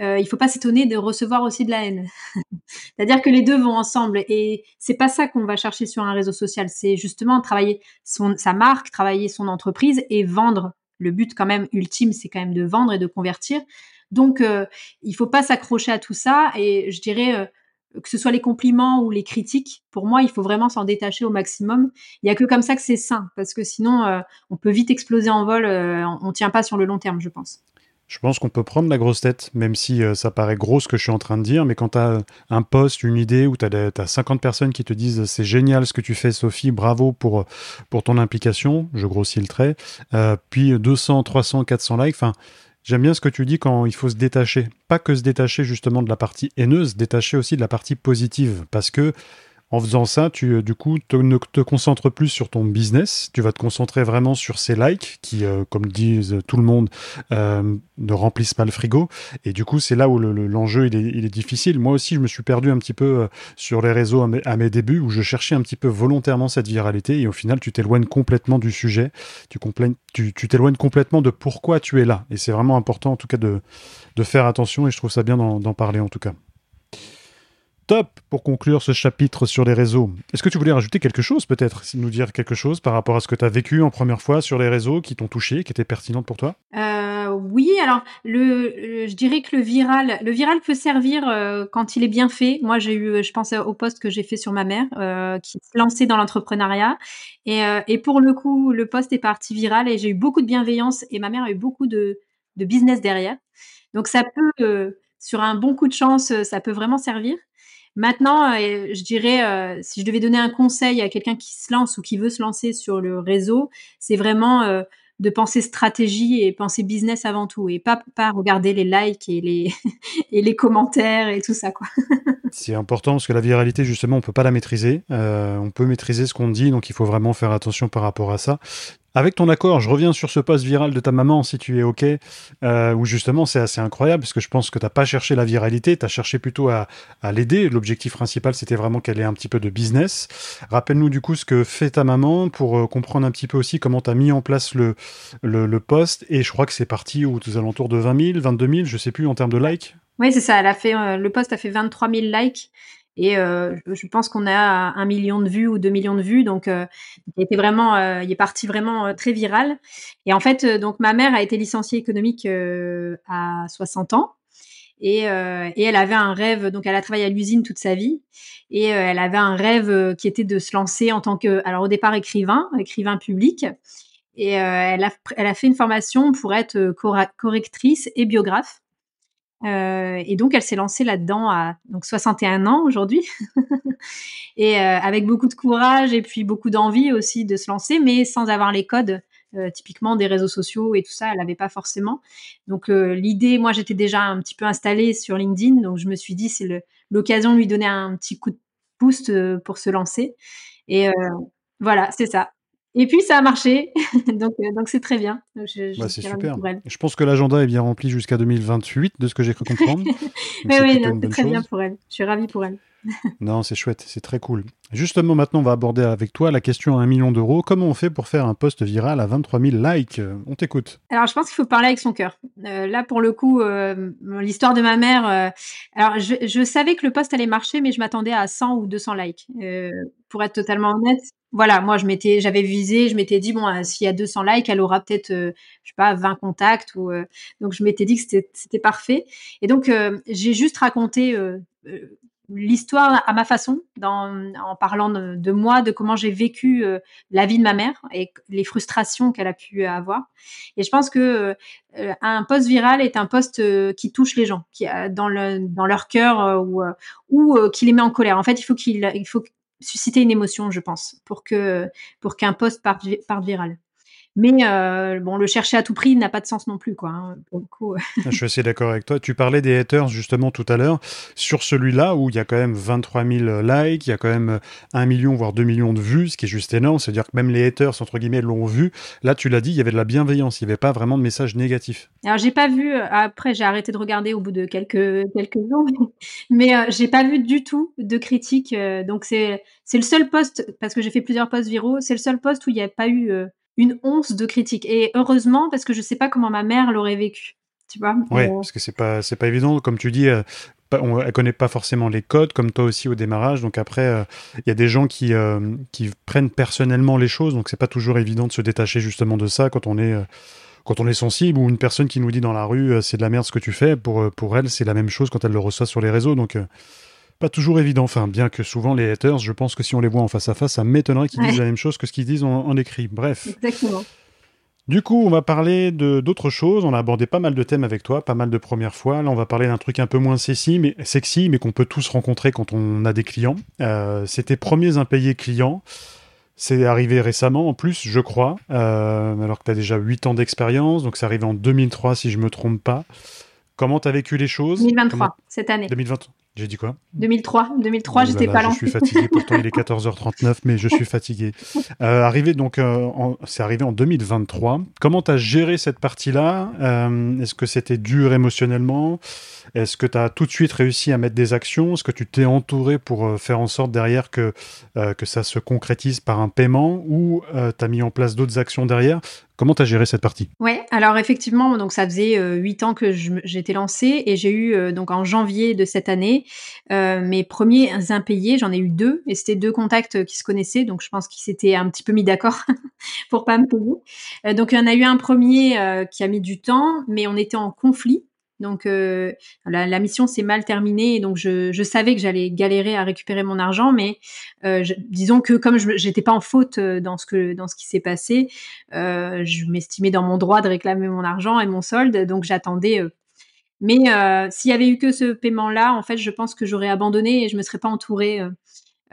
euh, il faut pas s'étonner de recevoir aussi de la haine. C'est-à-dire que les deux vont ensemble et c'est pas ça qu'on va chercher sur un réseau social. C'est justement travailler son, sa marque, travailler son entreprise et vendre. Le but quand même ultime, c'est quand même de vendre et de convertir. Donc, euh, il faut pas s'accrocher à tout ça et je dirais euh, que ce soit les compliments ou les critiques, pour moi, il faut vraiment s'en détacher au maximum. Il y a que comme ça que c'est sain, parce que sinon, euh, on peut vite exploser en vol. on, on tient pas sur le long terme, je pense. Je pense qu'on peut prendre la grosse tête, même si euh, ça paraît gros ce que je suis en train de dire, mais quand tu as un poste, une idée, où tu as, 50 personnes qui te disent c'est génial ce que tu fais Sophie, bravo pour, pour ton implication, je grossis le trait, euh, puis 200, 300, 400 likes, enfin j'aime bien ce que tu dis quand il faut se détacher. Pas que se détacher justement de la partie haineuse, détacher aussi de la partie positive, parce que en faisant ça, tu euh, du coup ne te concentres plus sur ton business, tu vas te concentrer vraiment sur ces likes qui, euh, comme disent tout le monde, euh, ne remplissent pas le frigo. Et du coup, c'est là où l'enjeu il, est, difficile. Moi aussi, je me suis perdu un petit peu sur les réseaux à mes, débuts, où je cherchais un petit peu volontairement cette viralité, et au final, tu t'éloignes complètement du sujet, tu t'éloignes complètement de pourquoi tu es là. Et c'est vraiment important, en tout cas, de faire attention, et je trouve ça bien d'en parler, en tout cas. Top pour conclure ce chapitre sur les réseaux. Est-ce que tu voulais rajouter quelque chose peut-être, nous dire quelque chose par rapport à ce que tu as vécu en première fois sur les réseaux qui t'ont touché, qui étaient pertinentes pour toi? Euh, Oui, alors je dirais que le viral, le viral peut servir euh, quand il est bien fait. Moi, j'ai eu, je pense au post que j'ai fait sur ma mère euh, qui se lançait dans l'entrepreneuriat et, pour le coup, le post est parti viral et j'ai eu beaucoup de bienveillance et ma mère a eu beaucoup de business derrière. Donc ça peut, sur un bon coup de chance, ça peut vraiment servir. Maintenant, euh, je dirais, euh, si je devais donner un conseil à quelqu'un qui se lance ou qui veut se lancer sur le réseau, c'est vraiment euh, de penser stratégie et penser business avant tout et pas, pas regarder les likes et les, et les commentaires et tout ça. quoi. c'est important parce que la viralité, justement, on peut pas la maîtriser. on peut maîtriser ce qu'on dit, donc il faut vraiment faire attention par rapport à ça. Avec ton accord, je reviens sur ce post viral de ta maman, si tu es OK, euh, où justement c'est assez incroyable, parce que je pense que tu n'as pas cherché la viralité, tu as cherché plutôt à, l'aider. L'objectif principal, c'était vraiment qu'elle ait un petit peu de business. Rappelle-nous du coup ce que fait ta maman pour euh, comprendre un petit peu aussi comment tu as mis en place le, le, post. Et je crois que c'est parti aux, alentours de 20 000, 22 000, je sais plus, en termes de likes. Oui, c'est ça. Fait, euh, le post a fait 23 000 likes. Et euh, je pense qu'on a un million de vues ou deux millions de vues. Donc, euh, il était vraiment, euh, il est parti vraiment très viral. Et en fait, donc ma mère a été licenciée économique à 60 ans. Et, et elle avait un rêve. Donc, elle a travaillé à l'usine toute sa vie. Et elle avait un rêve qui était de se lancer en tant que, alors au départ écrivain, écrivain public. Et elle, a, elle a fait une formation pour être correctrice et biographe. Euh, et donc, elle s'est lancée là-dedans à donc 61 ans aujourd'hui, et euh, avec beaucoup de courage et puis beaucoup d'envie aussi de se lancer, mais sans avoir les codes euh, typiquement des réseaux sociaux et tout ça, elle n'avait pas forcément. Donc l'idée, moi j'étais déjà un petit peu installée sur LinkedIn, donc je me suis dit c'est l'occasion de lui donner un petit coup de pouce pour se lancer. Et voilà, c'est ça. Et puis ça a marché, donc euh, donc c'est très bien. Je, bah, c'est super. Je pense que l'agenda est bien rempli jusqu'à 2028, de ce que j'ai cru comprendre. oui, oui, c'est très bien pour elle. Je suis ravie pour elle. Non, c'est chouette, c'est très cool. Justement, maintenant, on va aborder avec toi la question à un million d'euros. Comment on fait pour faire un post viral à 23 000 likes? On t'écoute. Alors, je pense qu'il faut parler avec son cœur. Euh, là, pour le coup, euh, l'histoire de ma mère. Euh, alors, je, savais que le post allait marcher, mais je m'attendais à 100 ou 200 likes. pour être totalement honnête, voilà, moi, je m'étais, j'avais visé, je m'étais dit bon, s'il y a 200 likes, elle aura peut-être, je sais pas, 20 contacts ou. donc, je m'étais dit que c'était parfait. Et donc, j'ai juste raconté l'histoire à ma façon, dans, en parlant de, moi, de comment j'ai vécu euh, la vie de ma mère et les frustrations qu'elle a pu avoir. Et je pense que euh, un poste viral est un poste euh, qui touche les gens, qui dans, le, dans leur cœur ou, ou qui les met en colère. En fait, il faut qu'il il faut susciter une émotion, je pense, pour que pour qu'un poste parte, parte viral. Mais euh, bon, le chercher à tout prix n'a pas de sens non plus, quoi. Hein, pour le coup. Je suis assez d'accord avec toi. Tu parlais des haters justement tout à l'heure. Sur celui-là, où il y a quand même 23 000 likes, il y a quand même 1 million, voire 2 millions de vues, ce qui est juste énorme. C'est-à-dire que même les haters, entre guillemets, l'ont vu. Là, tu l'as dit, il y avait de la bienveillance. Il n'y avait pas vraiment de message négatif. Alors, j'ai pas vu. Après, j'ai arrêté de regarder au bout de quelques quelques jours, mais euh, j'ai pas vu du tout de critiques. Euh, donc, c'est c'est le seul poste parce que j'ai fait plusieurs posts viraux. C'est le seul poste où il n'y a pas eu une once de critique. Et heureusement, parce que je sais pas comment ma mère l'aurait vécu. Tu vois Oui, parce que c'est pas, c'est pas évident. Comme tu dis, euh, on, elle connaît pas forcément les codes, comme toi aussi au démarrage. Donc après, euh, il y a des gens qui, euh, qui prennent personnellement les choses. Donc c'est pas toujours évident de se détacher justement de ça quand on est quand on est sensible ou une personne qui nous dit dans la rue c'est de la merde ce que tu fais, pour, pour elle, c'est la même chose quand elle le reçoit sur les réseaux. Donc, pas toujours évident. Enfin, bien que souvent les haters, je pense que si on les voit en face à face, ça m'étonnerait qu'ils disent la même chose que ce qu'ils disent en, écrit. Bref. Exactement. Du coup, on va parler de d'autres choses. On a abordé pas mal de thèmes avec toi, pas mal de premières fois. Là, on va parler d'un truc un peu moins sexy, mais sexy, mais qu'on peut tous rencontrer quand on a des clients. Euh, C'était premiers impayés clients. C'est arrivé récemment, en plus, je crois, euh, alors que tu as déjà 8 ans d'expérience, donc c'est arrivé en 2003, si je me trompe pas. Comment tu as vécu les choses? 2023, cette année. 2023. J'ai dit quoi? 2003. 2003, j'étais pas là. Je suis fatigué, pourtant il est 14h39, mais je suis fatigué. Euh, arrivé donc, euh, c'est arrivé en 2023. Comment tu as géré cette partie-là? Euh, Est-ce que c'était dur émotionnellement? Est-ce que tu as tout de suite réussi à mettre des actions? Est-ce que tu t'es entouré pour faire en sorte derrière que, que ça se concrétise par un paiement? Ou tu as mis en place d'autres actions derrière? Comment tu as géré cette partie? Ouais, alors effectivement, donc ça faisait huit ans que j'étais lancée et j'ai eu donc en janvier de cette année euh, mes premiers impayés, j'en ai eu deux, et c'était deux contacts qui se connaissaient, donc je pense qu'ils s'étaient un petit peu mis d'accord pour pas me payer. Euh, donc il y en a eu un premier euh, qui a mis du temps, mais on était en conflit. Donc la, la, mission s'est mal terminée et donc je, savais que j'allais galérer à récupérer mon argent, mais disons que comme je n'étais pas en faute dans ce que dans ce qui s'est passé, je m'estimais dans mon droit de réclamer mon argent et mon solde, donc j'attendais mais euh, s'il y avait eu que ce paiement-là, en fait, je pense que j'aurais abandonné et je me serais pas entourée euh,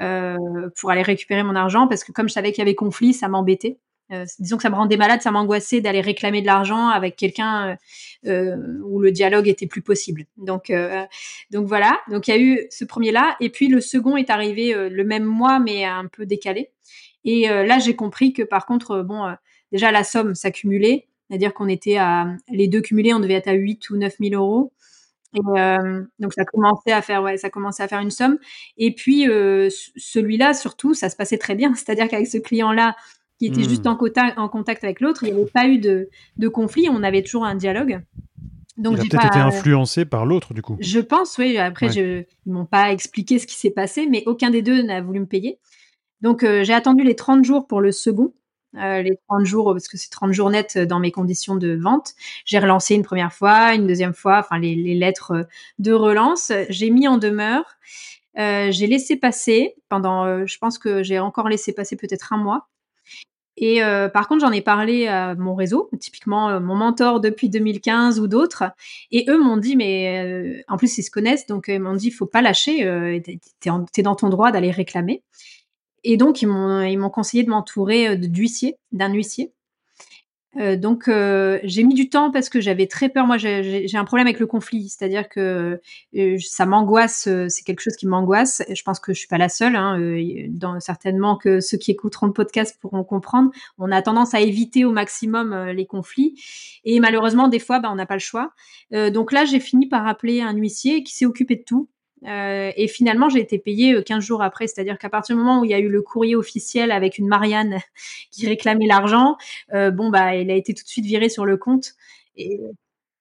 euh, pour aller récupérer mon argent parce que comme je savais qu'il y avait conflit, ça m'embêtait. Euh, disons que ça me rendait malade, ça m'angoissait d'aller réclamer de l'argent avec quelqu'un euh, où le dialogue était plus possible. Donc, donc voilà. Donc il y a eu ce premier-là, et puis le second est arrivé le même mois, mais un peu décalé. Et là, j'ai compris que par contre, bon, déjà la somme s'accumulait. C'est-à-dire qu'on était à, les deux cumulés, on devait être à 8 ou 9 000 euros. Et euh, donc ça commençait à faire, ouais, ça commençait à faire une somme. Et puis euh, celui-là, surtout, ça se passait très bien. C'est-à-dire qu'avec ce client-là, qui était juste hmm. en, contact, en contact avec l'autre, il n'y avait pas eu de, de, conflit. On avait toujours un dialogue. Donc, il a peut-être été influencé par l'autre, du coup. Je pense, oui. Après, je, ils m'ont pas expliqué ce qui s'est passé, mais aucun des deux n'a voulu me payer. Donc, euh, j'ai attendu les 30 jours pour le second. les 30 jours, parce que c'est 30 jours net dans mes conditions de vente. J'ai relancé une première fois, une deuxième fois, enfin les, les lettres de relance. J'ai mis en demeure. j'ai laissé passer pendant, je pense que j'ai encore laissé passer peut-être un mois. Et euh, par contre, j'en ai parlé à mon réseau, typiquement euh, mon mentor depuis 2015 ou d'autres, et eux m'ont dit, mais euh, en plus ils se connaissent, donc ils m'ont dit, faut pas lâcher, t'es, es dans ton droit d'aller réclamer. Et donc ils m'ont conseillé de m'entourer d'huissier, d'un huissier, euh, donc euh, j'ai mis du temps parce que j'avais très peur. Moi, j'ai un problème avec le conflit, c'est-à-dire que euh, ça m'angoisse. c'est quelque chose qui m'angoisse. Je pense que je suis pas la seule. Hein, dans, certainement que ceux qui écouteront le podcast pourront comprendre. On a tendance à éviter au maximum les conflits, et malheureusement, des fois, bah, on n'a pas le choix. donc là, j'ai fini par appeler un huissier qui s'est occupé de tout. Euh, et finalement, j'ai été payée 15 euh, jours après. C'est-à-dire qu'à partir du moment où il y a eu le courrier officiel avec une Marianne qui réclamait l'argent, euh, bon, bah, il a été tout de suite viré sur le compte. Et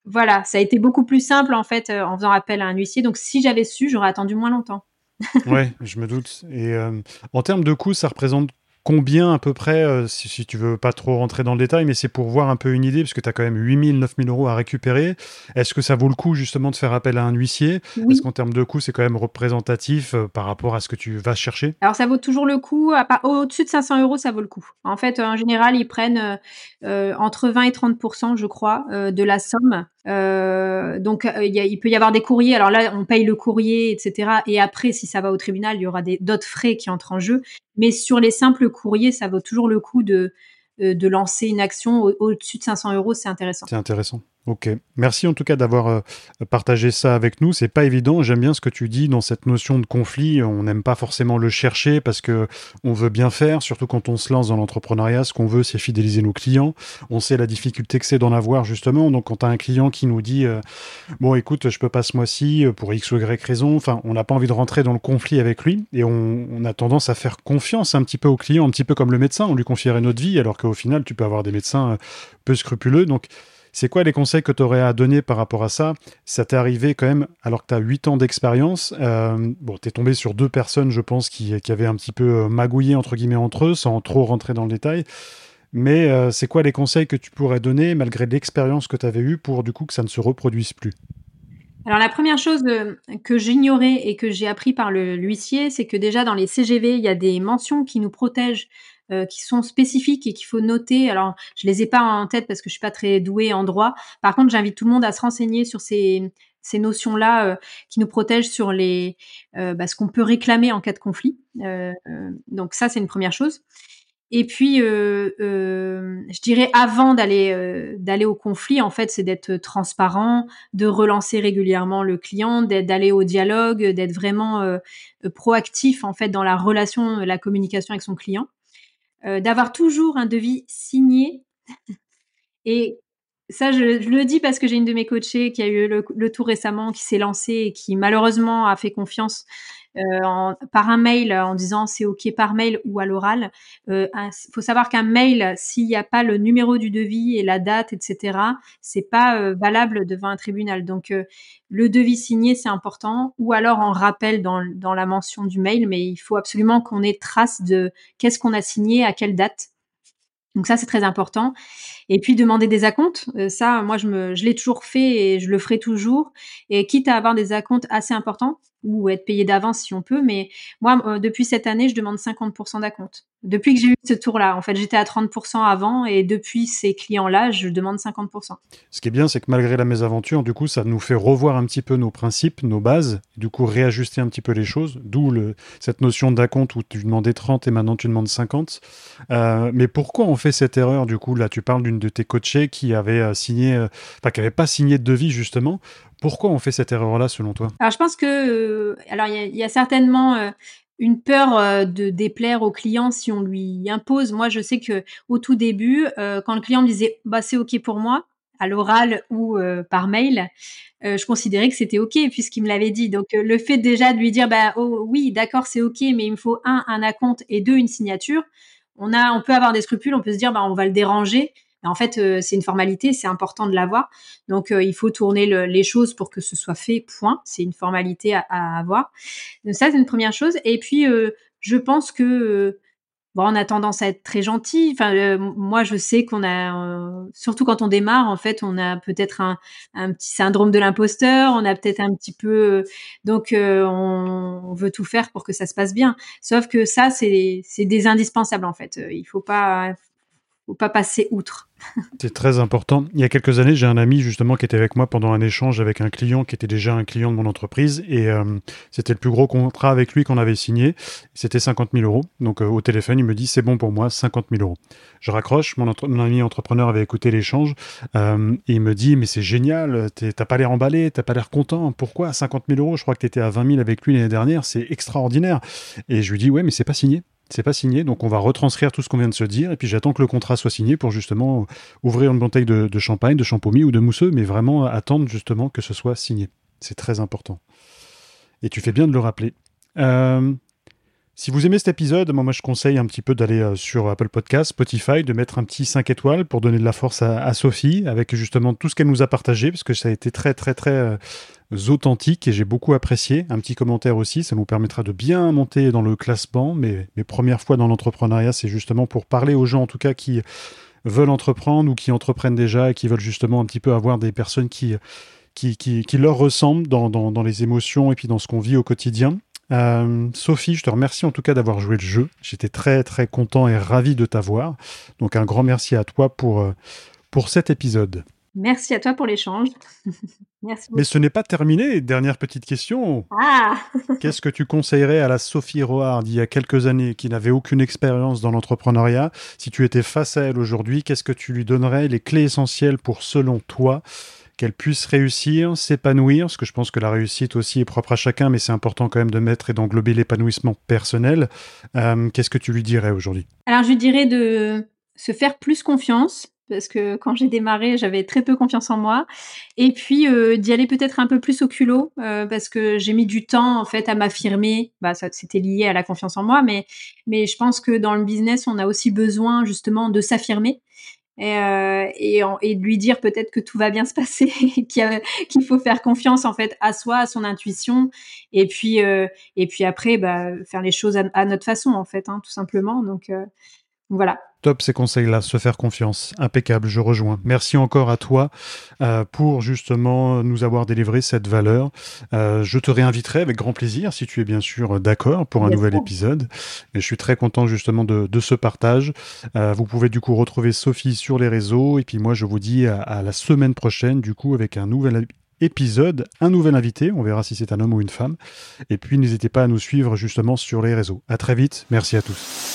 voilà, ça a été beaucoup plus simple en fait en faisant appel à un huissier. Donc, si j'avais su, j'aurais attendu moins longtemps. ouais, je me doute. Et en termes de coûts, ça représente combien à peu près, euh, si, si, tu veux pas trop rentrer dans le détail, mais c'est pour voir un peu une idée, parce que tu as quand même 8000, 9000 euros à récupérer. Est-ce que ça vaut le coup justement de faire appel à un huissier? Est-ce qu'en termes de coût, c'est quand même représentatif euh, par rapport à ce que tu vas chercher Alors ça vaut toujours le coup, au-dessus de 500 euros, ça vaut le coup. En fait, en général, ils prennent euh, entre 20 et 30% je crois, de la somme. Donc il peut y avoir des courriers. Alors là, on paye le courrier, etc. Et après, si ça va au tribunal, il y aura d'autres frais qui entrent en jeu. Mais sur les simples courriers, ça vaut toujours le coup de, euh, de lancer une action au-dessus de 500 euros. C'est intéressant. C'est intéressant. Ok, merci en tout cas d'avoir euh, partagé ça avec nous. C'est pas évident. J'aime bien ce que tu dis dans cette notion de conflit. On n'aime pas forcément le chercher parce que on veut bien faire, surtout quand on se lance dans l'entrepreneuriat. Ce qu'on veut, c'est fidéliser nos clients. On sait la difficulté que c'est d'en avoir justement. Donc quand tu as un client qui nous dit euh, bon, écoute, je peux pas ce mois-ci euh, pour x ou y raison. Enfin, on n'a pas envie de rentrer dans le conflit avec lui et on, a tendance à faire confiance un petit peu au client, un petit peu comme le médecin. On lui confierait notre vie, alors qu'au final, tu peux avoir des médecins peu scrupuleux. Donc c'est quoi les conseils que tu aurais à donner par rapport à ça? Ça t'est arrivé quand même alors que tu as 8 ans d'expérience. Euh, bon, tu es tombé sur deux personnes, je pense, qui, avaient un petit peu euh, magouillé entre guillemets entre eux, sans trop rentrer dans le détail. Mais euh, c'est quoi les conseils que tu pourrais donner malgré l'expérience que tu avais eue pour du coup que ça ne se reproduise plus? Alors la première chose que j'ignorais et que j'ai appris par l'huissier, c'est que déjà dans les CGV, il y a des mentions qui nous protègent euh, qui sont spécifiques et qu'il faut noter. Alors, je les ai pas en tête parce que je suis pas très douée en droit. Par contre, j'invite tout le monde à se renseigner sur ces, ces notions-là euh, qui nous protègent sur les euh, bah, ce qu'on peut réclamer en cas de conflit. donc ça, c'est une première chose. Et puis, je dirais avant d'aller d'aller au conflit, en fait, c'est d'être transparent, de relancer régulièrement le client, d'aller au dialogue, d'être vraiment proactif en fait dans la relation, la communication avec son client. Euh, d'avoir toujours un devis signé. et ça, je, le dis parce que j'ai une de mes coachées qui a eu le, le tour récemment, qui s'est lancée et qui malheureusement a fait confiance euh, par un mail en disant c'est ok par mail ou à l'oral. Il euh, faut savoir qu'un mail, s'il n'y a pas le numéro du devis et la date, etc., c'est pas euh, valable devant un tribunal. Donc le devis signé, c'est important, ou alors en rappel dans, la mention du mail, mais il faut absolument qu'on ait trace de qu'est-ce qu'on a signé, à quelle date. Donc ça, c'est très important. Et puis demander des acomptes, ça, moi, je, je l'ai toujours fait et je le ferai toujours. Et quitte à avoir des acomptes assez importants, ou être payé d'avance si on peut. Mais moi, euh, depuis cette année, je demande 50% d'acompte. Depuis que j'ai eu ce tour-là, en fait, j'étais à 30% avant et depuis ces clients-là, je demande 50%. Ce qui est bien, c'est que malgré la mésaventure, du coup, ça nous fait revoir un petit peu nos principes, nos bases, du coup, réajuster un petit peu les choses, d'où cette notion d'acompte où tu demandais 30 et maintenant tu demandes 50. Euh, mais pourquoi on fait cette erreur, du coup? Là, tu parles d'une de tes coachées qui avait euh, signé, enfin, qui n'avait pas signé de devis, justement. Pourquoi on fait cette erreur-là, selon toi? Alors, je pense que, euh, alors, il y, a certainement euh, une peur euh, de déplaire au client si on lui impose. Moi, je sais que au tout début, quand le client me disait, bah, c'est ok pour moi, à l'oral ou par mail, je considérais que c'était ok puisqu'il me l'avait dit. Donc, le fait déjà de lui dire, bah, oh, oui, d'accord, c'est ok, mais il me faut un, un acompte et deux, une signature. On a, on peut avoir des scrupules, on peut se dire, bah, on va le déranger en fait, euh, c'est une formalité, c'est important de l'avoir. Donc, euh, il faut tourner les choses pour que ce soit fait. Point. C'est une formalité à, avoir. Donc, ça, c'est une première chose. Et puis, euh, je pense que bon, on a tendance à être très gentil. Enfin, moi, je sais qu'on a, surtout quand on démarre, en fait, on a peut-être un, petit syndrome de l'imposteur. On a peut-être un petit peu, donc on, veut tout faire pour que ça se passe bien. Sauf que ça, c'est des indispensables en fait. Il faut pas faut pas passer outre. C'est très important. Il y a quelques années, j'ai un ami justement qui était avec moi pendant un échange avec un client qui était déjà un client de mon entreprise et euh, c'était le plus gros contrat avec lui qu'on avait signé. C'était 50 000 euros. Donc euh, au téléphone, il me dit c'est bon pour moi, 50 000 euros. Je raccroche. Mon, ami entrepreneur avait écouté l'échange euh, et il me dit mais c'est génial, t'as pas l'air emballé, t'as pas l'air content. Pourquoi 50 000 euros? Je crois que tu étais à 20 000 avec lui l'année dernière. C'est extraordinaire. Et je lui dis ouais mais c'est pas signé. C'est pas signé, donc on va retranscrire tout ce qu'on vient de se dire, et puis j'attends que le contrat soit signé pour justement ouvrir une bouteille de, champagne, de champomis ou de mousseux, mais vraiment attendre justement que ce soit signé. C'est très important. Et tu fais bien de le rappeler. Euh, si vous aimez cet épisode, moi, je conseille un petit peu d'aller euh, sur Apple Podcast, Spotify, de mettre un petit 5 étoiles pour donner de la force à, Sophie, avec justement tout ce qu'elle nous a partagé, parce que ça a été très très très euh, authentique et j'ai beaucoup apprécié. Un petit commentaire aussi, ça nous permettra de bien monter dans le classement. Mais mes premières fois dans l'entrepreneuriat, c'est justement pour parler aux gens en tout cas qui veulent entreprendre ou qui entreprennent déjà et qui veulent justement un petit peu avoir des personnes qui, qui, qui, leur ressemblent dans, dans les émotions et puis dans ce qu'on vit au quotidien. Euh, Sophie, je te remercie en tout cas d'avoir joué le jeu. J'étais très très content et ravi de t'avoir. Donc un grand merci à toi pour, euh, pour cet épisode. Merci à toi pour l'échange. merci Mais ce n'est pas terminé. Dernière petite question. Ah Qu'est-ce que tu conseillerais à la Sophie Roard d'il y a quelques années qui n'avait aucune expérience dans l'entrepreneuriat? Si tu étais face à elle aujourd'hui, qu'est-ce que tu lui donnerais les clés essentielles pour, selon toi, qu'elle puisse réussir, s'épanouir, parce que je pense que la réussite aussi est propre à chacun, mais c'est important quand même de mettre et d'englober l'épanouissement personnel. Euh, qu'est-ce que tu lui dirais aujourd'hui? Alors je lui dirais de se faire plus confiance, parce que quand j'ai démarré, j'avais très peu confiance en moi. Et puis euh, d'y aller peut-être un peu plus au culot, euh, parce que j'ai mis du temps en fait à m'affirmer. Bah, c'était lié à la confiance en moi, mais mais je pense que dans le business, on a aussi besoin justement de s'affirmer et, euh, et, lui dire peut-être que tout va bien se passer, qu'il faut faire confiance en fait à soi, à son intuition, et puis euh, et puis après bah, faire les choses à, notre façon en fait, hein, tout simplement. Donc euh, voilà. Top ces conseils-là, se faire confiance. Impeccable, je rejoins. Merci encore à toi euh, pour justement nous avoir délivré cette valeur. Euh, je te réinviterai avec grand plaisir si tu es bien sûr d'accord pour un nouvel épisode. Et je suis très content justement de, ce partage. Euh, vous pouvez du coup retrouver Sophie sur les réseaux. Et puis moi, je vous dis à, à la semaine prochaine du coup avec un nouvel épisode, un nouvel invité. On verra si c'est un homme ou une femme. Et puis n'hésitez pas à nous suivre justement sur les réseaux. À très vite. Merci à tous